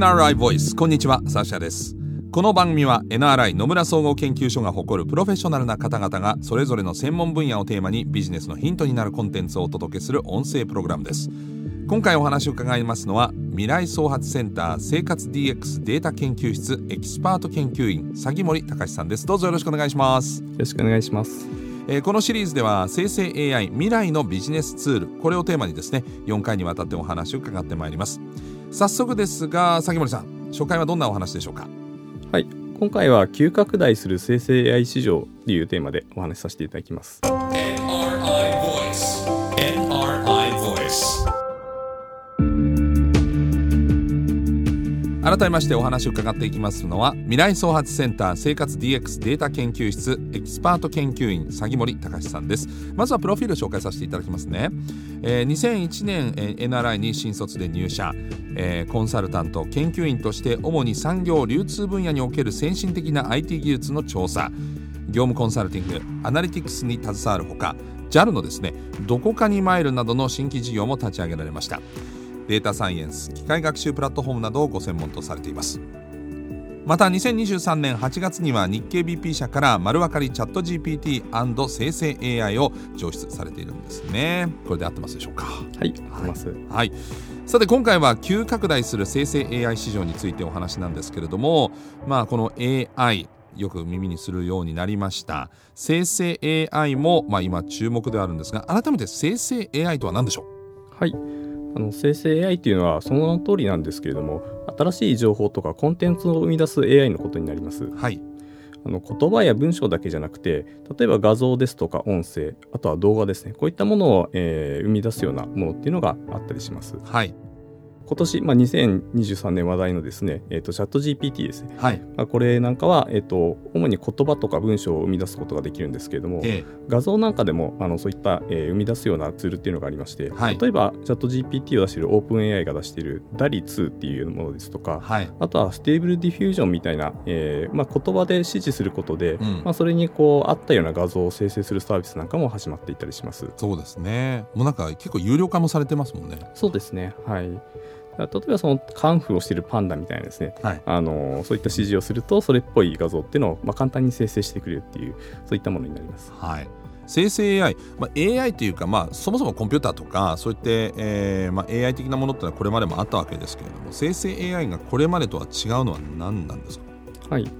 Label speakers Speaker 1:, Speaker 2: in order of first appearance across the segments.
Speaker 1: NRI Voice。こんにちはサーシャです。この番組は NRI 野村総合研究所が誇るプロフェッショナルな方々がそれぞれの専門分野をテーマにビジネスのヒントになるコンテンツをお届けする音声プログラムです。今回お話を伺いますのは未来創発センター生活 DX データ研究室エキスパート研究員鷺森崇さんです。どうぞよろしくお願いします。よ
Speaker 2: ろしくお願いします。
Speaker 1: えー、このシリーズでは生成 AI 未来のビジネスツール。これをテーマにですね4回にわたってお話を伺ってまいります早速ですが鷺森さん初回はどんなお話でしょうか？
Speaker 2: はい。今回は急拡大する生成 AI 市場というテーマでお話しさせていただきます。
Speaker 1: 改めましてお話を伺っていきますのは未来創発センター生活 DX データ研究室エキスパート研究員鷺森隆さんです。まずはプロフィール紹介させていただきますね、えー、2001年、NRI に新卒で入社、えー、コンサルタント研究員として主に産業流通分野における先進的な IT 技術の調査。業務コンサルティングアナリティクスに携わるほか JAL のですねどこかにマイルなどの新規事業も立ち上げられました。データサイエンス機械学習プラットフォームなどをご専門とされています。また2023年8月には日経 BP 社から丸分かりチャット GPT& 生成 AI を上出されているんですね。これで合ってますでしょうか？
Speaker 2: はい合ってます、
Speaker 1: はい、さて今回は急拡大する生成 AI 市場についてお話なんですけれどもまあこの AI よく耳にするようになりました。生成 AI も、まあ、今注目ではあるんですが改めて生成 AI とは何でしょ
Speaker 2: う？はいあの生成 AI というのはその名の通りなんですけれども新しい情報とかコンテンツを生み出す AI のことになります。
Speaker 1: はい
Speaker 2: あの言葉や文章だけじゃなくて例えば画像ですとか音声あとは動画ですねこういったものを、えー、生み出すようなものっていうのがあったりします。
Speaker 1: はい
Speaker 2: 今年、まあ、2023年話題のですね、えーと、 ChatGPT ですね、
Speaker 1: はい。
Speaker 2: まあ、これなんかは、えーと、主に言葉とか文章を生み出すことができるんですけれども、え画像なんかでもあのそういった、えー、生み出すようなツールっていうのがありまして、はい、例えばチャット GPT を出しているオープン AI が出している DALI2 っていうものですとか、はい、あとは Stable Diffusion みたいな、えーまあ、言葉で指示することで、うん、まあ、それにこう合ったような画像を生成するサービスなんかも始まっていたりします。
Speaker 1: そうですね。もうなんか結構有料化もされてますもんね。
Speaker 2: そうですね。はい例えばそのカンフーをしているパンダみたいなですね、はい、あのそういった指示をするとそれっぽい画像っていうのを、まあ、簡単に生成してくれるっていうそういったものになります。
Speaker 1: はい。生成 AI、まあ、AI というか、まあ、そもそもコンピューターとかそういった、えーまあ、AI 的なものってのはこれまでもあったわけですけれども生成 AI がこれまでとは違うのは何なんですか？
Speaker 2: はい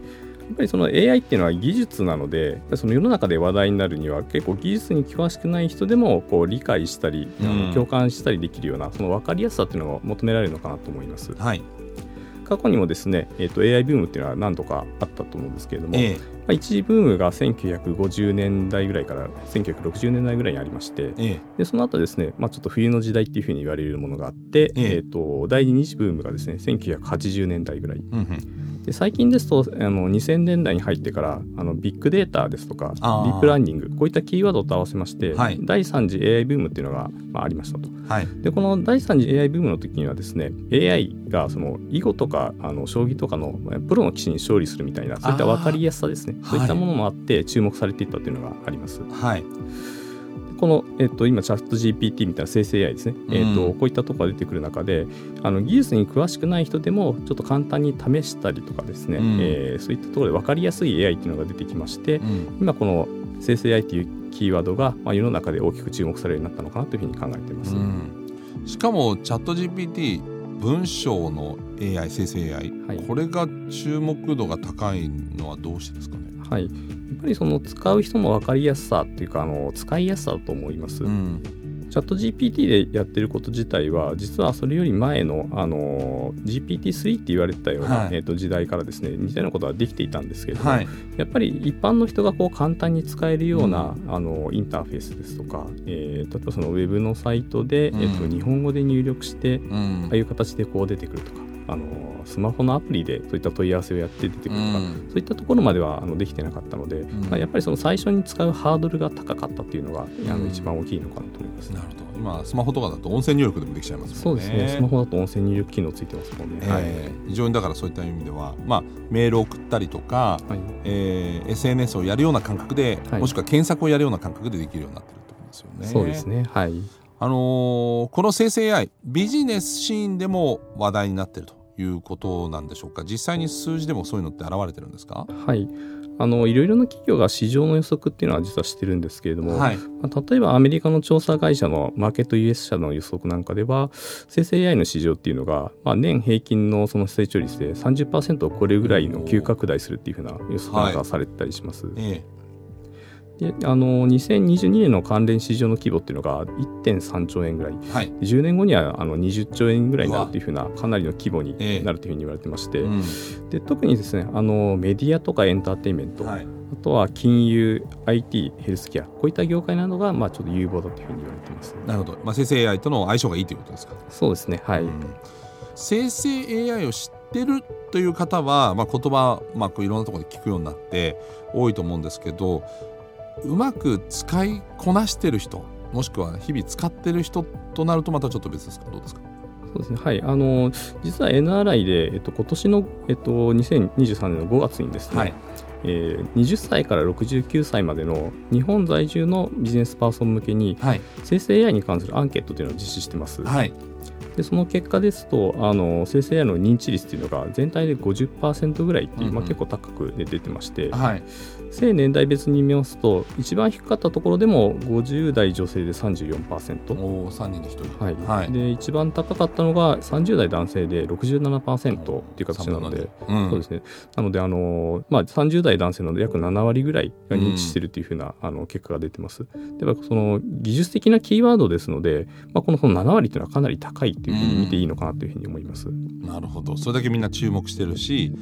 Speaker 2: っぱりその AI っていうのは技術なのでその世の中で話題になるには結構技術に詳しくない人でもこう理解したり、うん、共感したりできるようなその分かりやすさっていうのが求められるのかなと思います。
Speaker 1: はい。
Speaker 2: 過去にもですね、えーと、AI ブームっていうのは何度かあったと思うんですけれども、えまあ、一時ブームが1950年代ぐらいから1960年代ぐらいにありまして、えでその後ですね、まあ、ちょっと冬の時代っていうふうに言われるものがあって、えーと、第二次ブームがですね1980年代ぐらい。うんうん。で最近ですとあの2000年代に入ってからあのビッグデータですとかディープラーニングこういったキーワードと合わせまして、はい、第3次 AI ブームっていうのが、まあ、ありましたと、はい、でこの第3次 AI ブームの時にはですね AI がその囲碁とかあの将棋とかのプロの棋士に勝利するみたいなそういった分かりやすさですねそういったものもあって注目されていったというのがあります。
Speaker 1: はい。
Speaker 2: この、えっと、今、チャット GPT みたいな生成 AI ですね、うん、えっと、こういったところが出てくる中で、あの技術に詳しくない人でも、ちょっと簡単に試したりとかですね、うん、えー、そういったところで分かりやすい AI っていうのが出てきまして、うん、今、この生成 AI っていうキーワードが、まあ、世の中で大きく注目されるようになったのかなというふうに考えています。
Speaker 1: しかも、チャット GPT、文章の AI 生成 AI、はい、これが注目度が高いのはどうしてですかね？
Speaker 2: はい、やっぱりその使う人の分かりやすさっていうかあの使いやすさだと思います。うんチャット GPT でやってること自体は実はそれより前のあの GPT-3 って言われてたような、はい、えー、と時代からですね似たようなことはできていたんですけれども、はい、やっぱり一般の人がこう簡単に使えるような、うん、あのインターフェースですとか、えー、例えばそのウェブのサイトで、うん、えー、と日本語で入力して、うん、ああいう形でこう出てくるとかあのスマホのアプリでそういった問い合わせをやって出てくるとか、うん、そういったところまではあのできてなかったので、うん、まあ、やっぱりその最初に使うハードルが高かったっていうのが、あの一番大きいのかなと思います、
Speaker 1: なるほど。今スマホとかだと音声入力でもできちゃいますね。
Speaker 2: そうですね。スマホだと音声入力機能ついてますもんね、えー、
Speaker 1: はい、非常にだからそういった意味では、まあ、メールを送ったりとか、はい。えー、SNS をやるような感覚で、はい、もしくは検索をやるような感覚でできるようになってるってことですよね。
Speaker 2: そうですね。はい。
Speaker 1: あのー、この生成 AI ビジネスシーンでも話題になっているということなんでしょうか？実際に数字でもそういうのって現れてるんですか？
Speaker 2: はい。あのいろいろな企業が市場の予測っていうのは実はしてるんですけれども、はい、まあ、例えばアメリカの調査会社のマーケット US 社の予測なんかでは生成 AI の市場っていうのが、まあ、年平均のその成長率で30%を超えるぐらいの急拡大するっていうふうな予測なんかされてたりします。はいええであの2022年の関連市場の規模っていうのが1.3兆円ぐらい、はい、10年後にはあの20兆円ぐらいになるというふうなかなりの規模になるというふうに言われてまして、えーうん、で特にですねあのメディアとかエンターテインメント、はい、あとは金融 IT ヘルスケアこういった業界などがまあちょっと有望だというふうに言われてます、
Speaker 1: なるほど、まあ、生成 AI との相性がいいということですか。
Speaker 2: そうですね。はい、うん、
Speaker 1: 生成 AI を知ってるという方は、まあ、言葉、まあ、いろんなところで聞くようになって多いと思うんですけどうまく使いこなしてる人もしくは日々使ってる人となるとまたちょっと別ですか？どうですか？
Speaker 2: そうですね。はい。あの実は NRI で、えっと、今年の、えっと、2023年の5月にですね、はい。えー、20歳から69歳までの日本在住のビジネスパーソン向けに、はい、生成 AI に関するアンケートというのを実施してます。はい。でその結果ですとあの生成 AI の認知率というのが全体で50%ぐらいっていう、うんうん、まあ、結構高く出てまして、はい、性年代別に見ますと一番低かったところでも50代女性で34%
Speaker 1: お3人に1人、
Speaker 2: はい。はい、で一番高かったのが30代男性で67%っていう形なので、うん、そうですね。なのであの、まあ、30代男性の約7割ぐらいが認知しているというふうな、うん、あの結果が出てます。ではその技術的なキーワードですので、まあ、このその7割というのはかなり高いというふうに見ていいのかなというふうに思います、う
Speaker 1: ん、なるほど。それだけみんな注目してるし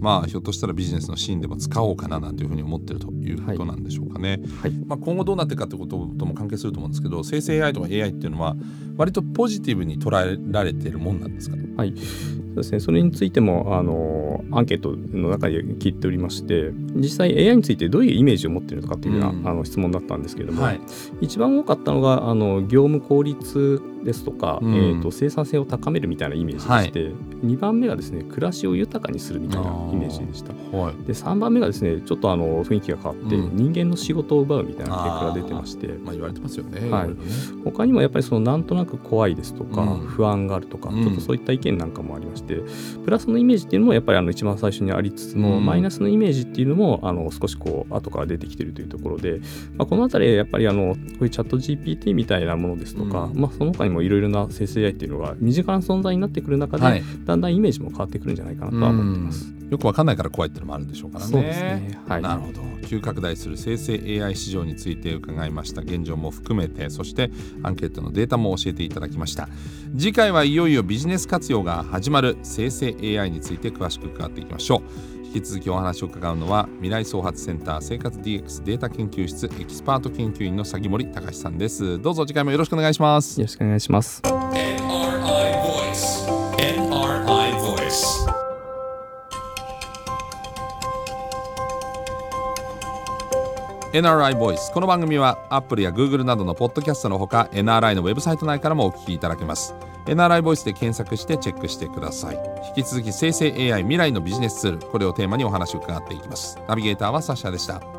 Speaker 1: まあ、ひょっとしたらビジネスのシーンでも使おうかななんていうふうに思ってるということなんでしょうかね。はい、まあ、今後どうなっていくかということとも関係すると思うんですけど生成 AI とか AI っていうのは割とポジティブに捉えられているもんなんですか、
Speaker 2: はい。そうですね、それについてもあのアンケートの中で聞いておりまして実際 AI についてどういうイメージを持っているのかというような、うん、あの質問だったんですけれども、はい、一番多かったのがあの業務効率ですとか、うん、えーと、生産性を高めるみたいなイメージでして、はい、2番目がですね暮らしを豊かにするみたいなイメージでした、はい、で3番目がですねちょっとあの雰囲気が変わって、うん、人間の仕事を奪うみたいな結果が出てまして、
Speaker 1: まあ、言われてますよね、
Speaker 2: はい、他にもやっぱりそのなんとなく怖いですとか、うん、不安があるとか、ちょっとそういった意見なんかもありましてプラスのイメージっていうのもやっぱりあの一番最初にありつつも、マイナスのイメージっていうのもあの少しこう後から出てきてるというところで、まあ、この辺りやっぱりあのこういうチャット GPT みたいなものですとか、まあ、その他にもいろいろな生成 AI っていうのが身近な存在になってくる中で、はい、だんだんイメージも変わってくるんじゃないかなとは思ってます。
Speaker 1: よくわかんないから怖いってのもあるんでしょうからね。
Speaker 2: ね。はい、
Speaker 1: なるほど。急拡大する生成 AI 市場について伺いました現状も含めてそしてアンケートのデータも教えていただきました次回はいよいよビジネス活用が始まる生成 AI について詳しく伺っていきましょう引き続きお話を伺うのは未来創発センター生活 DX データ研究室エキスパート研究員の杉森隆さんです。どうぞ次回もよろしくお願いします。
Speaker 2: よろしくお願いします。
Speaker 1: NRI ボイスこの番組は Apple や Google などのポッドキャストのほか NRI のウェブサイト内からもお聞きいただけます NRI ボイスで検索してチェックしてください。引き続き生成 AI 未来のビジネスツールこれをテーマにお話を伺っていきます。ナビゲーターはサッシャでした。